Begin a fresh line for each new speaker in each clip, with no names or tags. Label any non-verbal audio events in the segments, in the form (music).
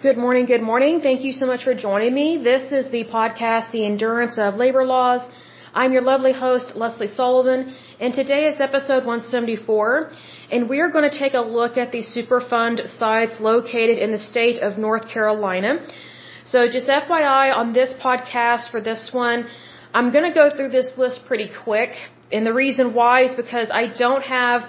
Good morning, good morning. Thank you so much for joining me. This is the podcast, The Endurance of Labor Laws. I'm your lovely host, Lesley Sullivan, and today is episode 174, and we are going to take a look at the Superfund sites located in the state of North Carolina. So just FYI on this podcast for this one, I'm going to go through this list pretty quick, and the reason why is because I don't have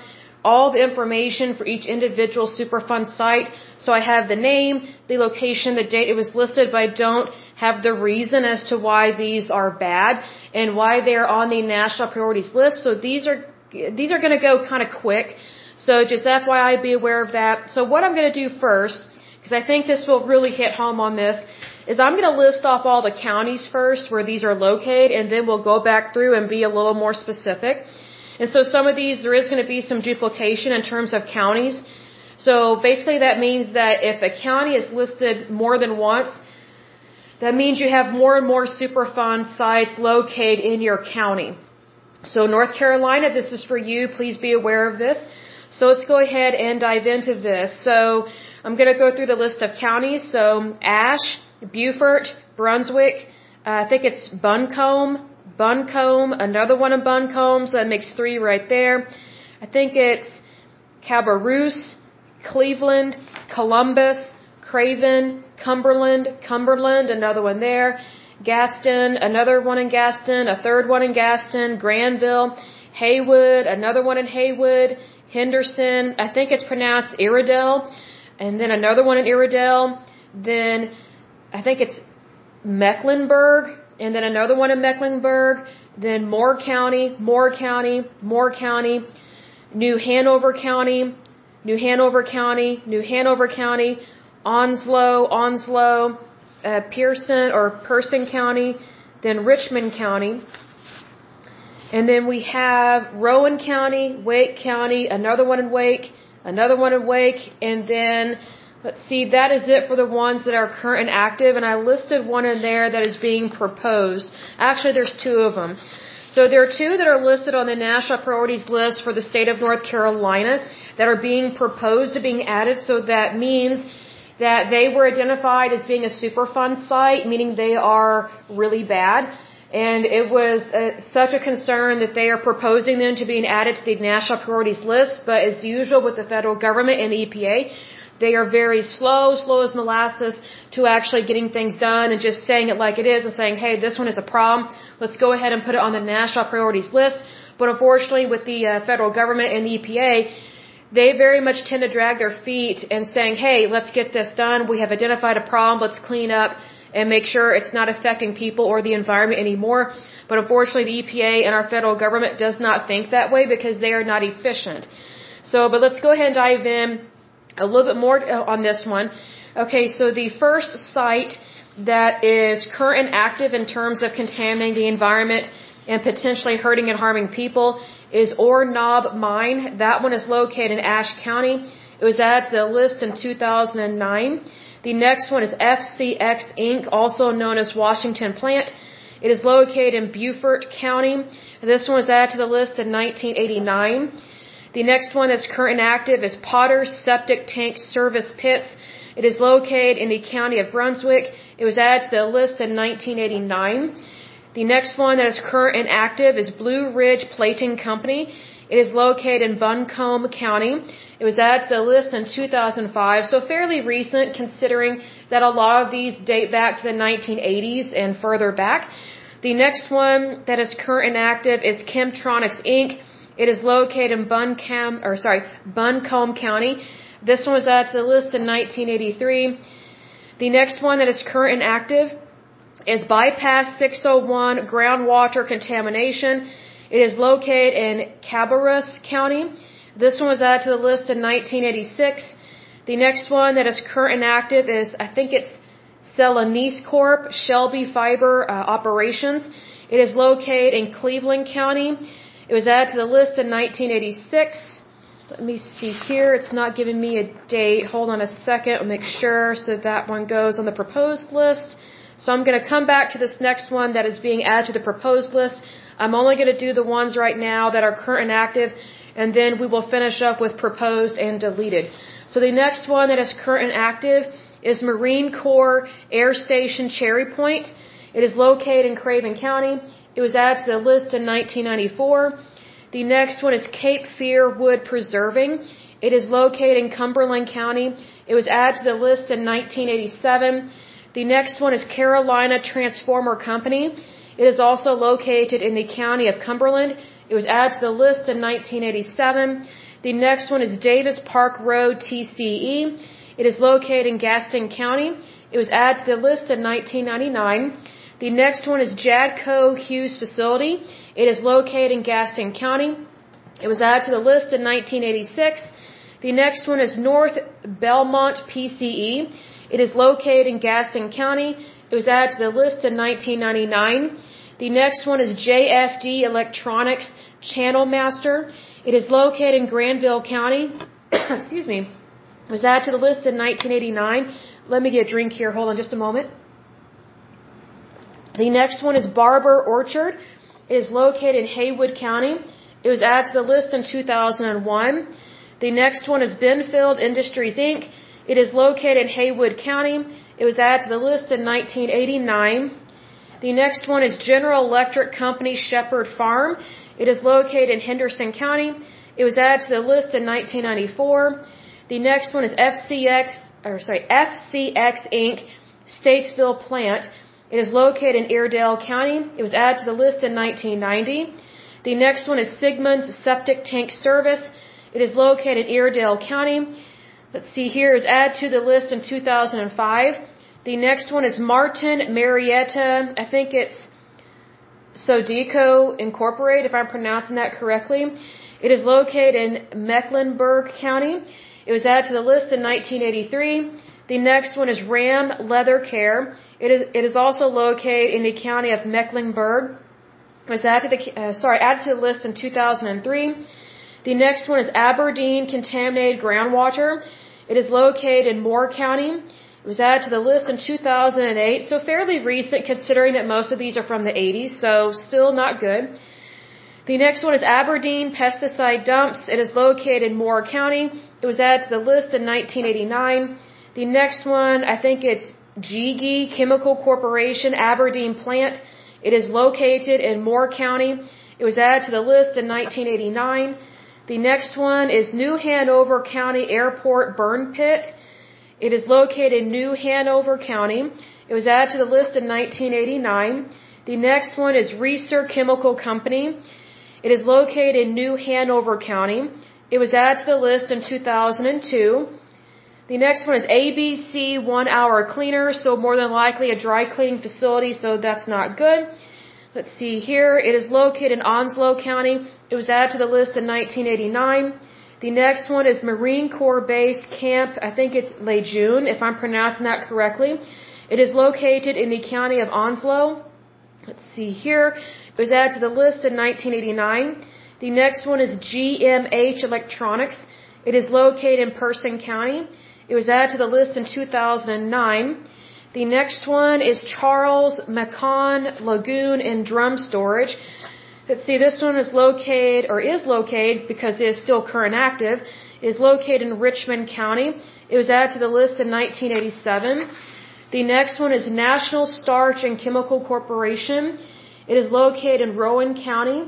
all the information for each individual Superfund site. So I have the name, the location, the date it was listed, but I don't have the reason as to why these are bad and why they're on the national priorities list. So these are these are going to go kind of quick. So just FYI, be aware of that. So what I'm going to do first, because I think this will really hit home on this, is I'm going to list off all the counties first where these are located, and then we'll go back through and be a little more specific. And so some of these, there is going to be some duplication in terms of counties. So basically that means that if a county is listed more than once, that means you have more and more Superfund sites located in your county. So North Carolina, this is for you. Please be aware of this. So let's go ahead and dive into this. So I'm going to go through the list of counties. So Ashe, Beaufort, Brunswick, uh, I think it's Buncombe, Buncombe, another one in Buncombe, so that makes three right there. I think it's Cabarrus, Cleveland, Columbus, Craven, Cumberland, Cumberland, another one there. Gaston, another one in Gaston, a third one in Gaston, Granville, Haywood, another one in Haywood, Henderson, I think it's pronounced Iredell, and then another one in Iredell, then I think it's Mecklenburg, and then another one in Mecklenburg, then Moore County, Moore County, Moore County, New Hanover County, New Hanover County, New Hanover County, Onslow, Onslow, uh, Pearson or Person County, then Richmond County. And then we have Rowan County, Wake County, another one in Wake, another one in Wake, and then Let's see, that is it for the ones that are current and active, and I listed one in there that is being proposed. Actually, there's two of them. So there are two that are listed on the national priorities list for the state of North Carolina that are being proposed to being added. So that means that they were identified as being a Superfund site, meaning they are really bad. And it was uh, such a concern that they are proposing them to being added to the national priorities list. But as usual with the federal government and the EPA, they are very slow, slow as molasses to actually getting things done and just saying it like it is and saying, hey, this one is a problem. Let's go ahead and put it on the national priorities list. But unfortunately, with the uh, federal government and the EPA, they very much tend to drag their feet and saying, hey, let's get this done. We have identified a problem. Let's clean up and make sure it's not affecting people or the environment anymore. But unfortunately, the EPA and our federal government does not think that way because they are not efficient. So, but let's go ahead and dive in a little bit more uh, on this one. Okay, so the first site that is current and active in terms of contaminating the environment and potentially hurting and harming people is Ore Knob Mine. That one is located in Ashe County. It was added to the list in 2009. The next one is FCX Inc., also known as Washington Plant. It is located in Beaufort County. This one was added to the list in 1989. The next one that's current and active is Potter's Septic Tank Service Pits. It is located in the county of Brunswick. It was added to the list in 1989. The next one that is current and active is Blue Ridge Plating Company. It is located in Buncombe County. It was added to the list in 2005, so fairly recent considering that a lot of these date back to the 1980s and further back. The next one that is current and active is Chemtronics Inc. It is located in Buncombe, or sorry, Buncombe County. This one was added to the list in 1983. The next one that is current and active is Bypass 601 groundwater contamination. It is located in Cabarrus County. This one was added to the list in 1986. The next one that is current and active is, I think it's Celanese Corp. Shelby Fiber uh, Operations. It is located in Cleveland County. It was added to the list in 1986. Let me see here. It's not giving me a date. Hold on a second. I'll make sure so that one goes on the proposed list. So I'm going to come back to this next one that is being added to the proposed list. I'm only going to do the ones right now that are current and active, and then we will finish up with proposed and deleted. So the next one that is current and active is Marine Corps Air Station Cherry Point. It is located in Craven County. It was added to the list in 1994. The next one is Cape Fear Wood Preserving. It is located in Cumberland County. It was added to the list in 1987. The next one is Carolina Transformer Company. It is also located in the county of Cumberland. It was added to the list in 1987. The next one is Davis Park Road TCE. It is located in Gaston County. It was added to the list in 1999. The next one is Jadco Hughes Facility. It is located in Gaston County. It was added to the list in 1986. The next one is North Belmont PCE. It is located in Gaston County. It was added to the list in 1999. The next one is JFD Electronics Channel Master. It is located in Granville County. (coughs) Excuse me. It was added to the list in 1989. Let me get a drink here. Hold on just a moment. The next one is Barber Orchard. It is located in Haywood County. It was added to the list in 2001. The next one is Benfield Industries Inc. It is located in Haywood County. It was added to the list in 1989. The next one is General Electric Company Shepherd Farm. It is located in Henderson County. It was added to the list in 1994. The next one is FCX, or sorry, FCX Inc. Statesville Plant. It is located in Iredell County. It was added to the list in 1990. The next one is Sigmon's Septic Tank Service. It is located in Iredell County. Let's see here is added to the list in 2005. The next one is Martin Marietta. I think it's Sodico Incorporated, if I'm pronouncing that correctly. It is located in Mecklenburg County. It was added to the list in 1983. The next one is Ram Leather Care. It is, it is also located in the county of Mecklenburg. It was added to the, uh, sorry, added to the list in 2003. The next one is Aberdeen Contaminated Groundwater. It is located in Moore County. It was added to the list in 2008, so fairly recent considering that most of these are from the 80s, so still not good. The next one is Aberdeen Pesticide Dumps. It is located in Moore County. It was added to the list in 1989. The next one, I think it's GE Chemical Corporation Aberdeen Plant. It is located in Moore County. It was added to the list in 1989. The next one is New Hanover County Airport Burn Pit. It is located in New Hanover County. It was added to the list in 1989. The next one is Reasor Chemical Company. It is located in New Hanover County. It was added to the list in 2002. The next one is ABC One Hour Cleaner, so more than likely a dry cleaning facility, so that's not good. Let's see here. It is located in Onslow County. It was added to the list in 1989. The next one is Marine Corps Base Camp, I think it's Lejeune, if I'm pronouncing that correctly. It is located in the county of Onslow. Let's see here. It was added to the list in 1989. The next one is GMH Electronics. It is located in Person County. It was added to the list in 2009. The next one is Charles Macon Lagoon and Drum Storage. Let's see, this one is located, or is located, because it is still current active, is located in Richmond County. It was added to the list in 1987. The next one is National Starch and Chemical Corporation. It is located in Rowan County.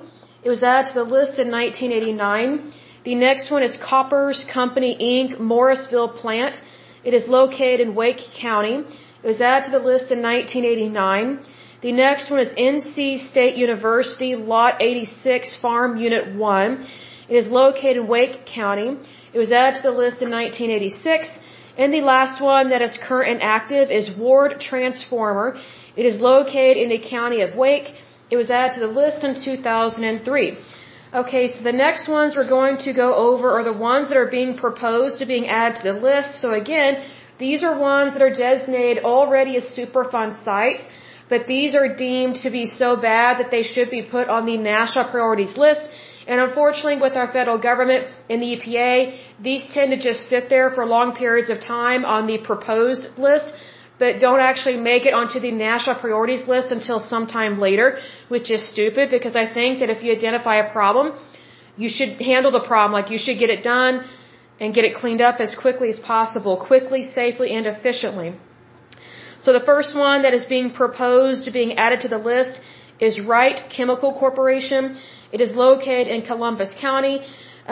It was added to the list in 1989. The next one is Koppers Company Inc. Morrisville Plant. It is located in Wake County. It was added to the list in 1989. The next one is NC State University, Lot 86, Farm Unit 1. It is located in Wake County. It was added to the list in 1986. And the last one that is current and active is Ward Transformer. It is located in the county of Wake. It was added to the list in 2003. Okay, so the next ones we're going to go over are the ones that are being proposed to being added to the list. So again, these are ones that are designated already as Superfund sites but these are deemed to be so bad that they should be put on the national priorities list. And unfortunately, with our federal government and the EPA, these tend to just sit there for long periods of time on the proposed list, but don't actually make it onto the national priorities list until sometime later, which is stupid because I think that if you identify a problem, you should handle the problem. Like you should get it done and get it cleaned up as quickly as possible, quickly, safely, and efficiently. So the first one that is being proposed, being added to the list, is Wright Chemical Corporation. It is located in Columbus County.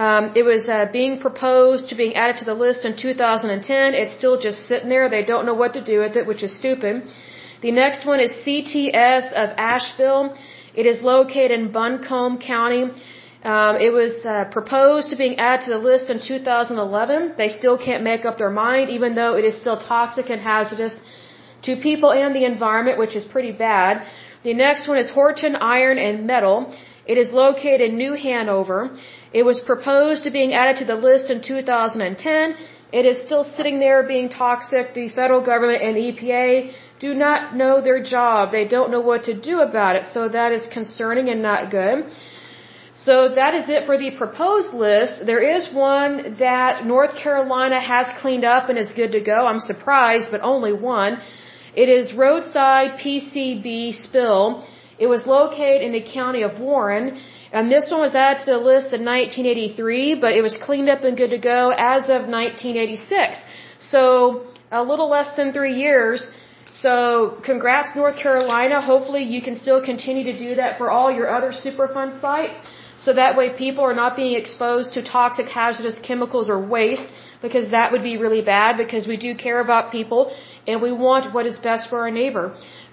Um, it was uh, being proposed to being added to the list in 2010. It's still just sitting there. They don't know what to do with it, which is stupid. The next one is CTS of Asheville. It is located in Buncombe County. Um, it was uh, proposed to being added to the list in 2011. They still can't make up their mind, even though it is still toxic and hazardous to people and the environment, which is pretty bad. The next one is Horton Iron and Metal. It is located in New Hanover. It was proposed to being added to the list in 2010. It is still sitting there being toxic. The federal government and EPA do not know their job. They don't know what to do about it. So that is concerning and not good. So that is it for the proposed list. There is one that North Carolina has cleaned up and is good to go. I'm surprised, but only one. It is roadside PCB spill. It was located in the county of Warren. And this one was added to the list in 1983, but it was cleaned up and good to go as of 1986. So a little less than three years. So congrats North Carolina. Hopefully you can still continue to do that for all your other Superfund sites. So that way people are not being exposed to toxic hazardous chemicals or waste because that would be really bad because we do care about people and we want what is best for our neighbor.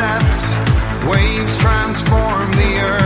Steps, waves transform the earth.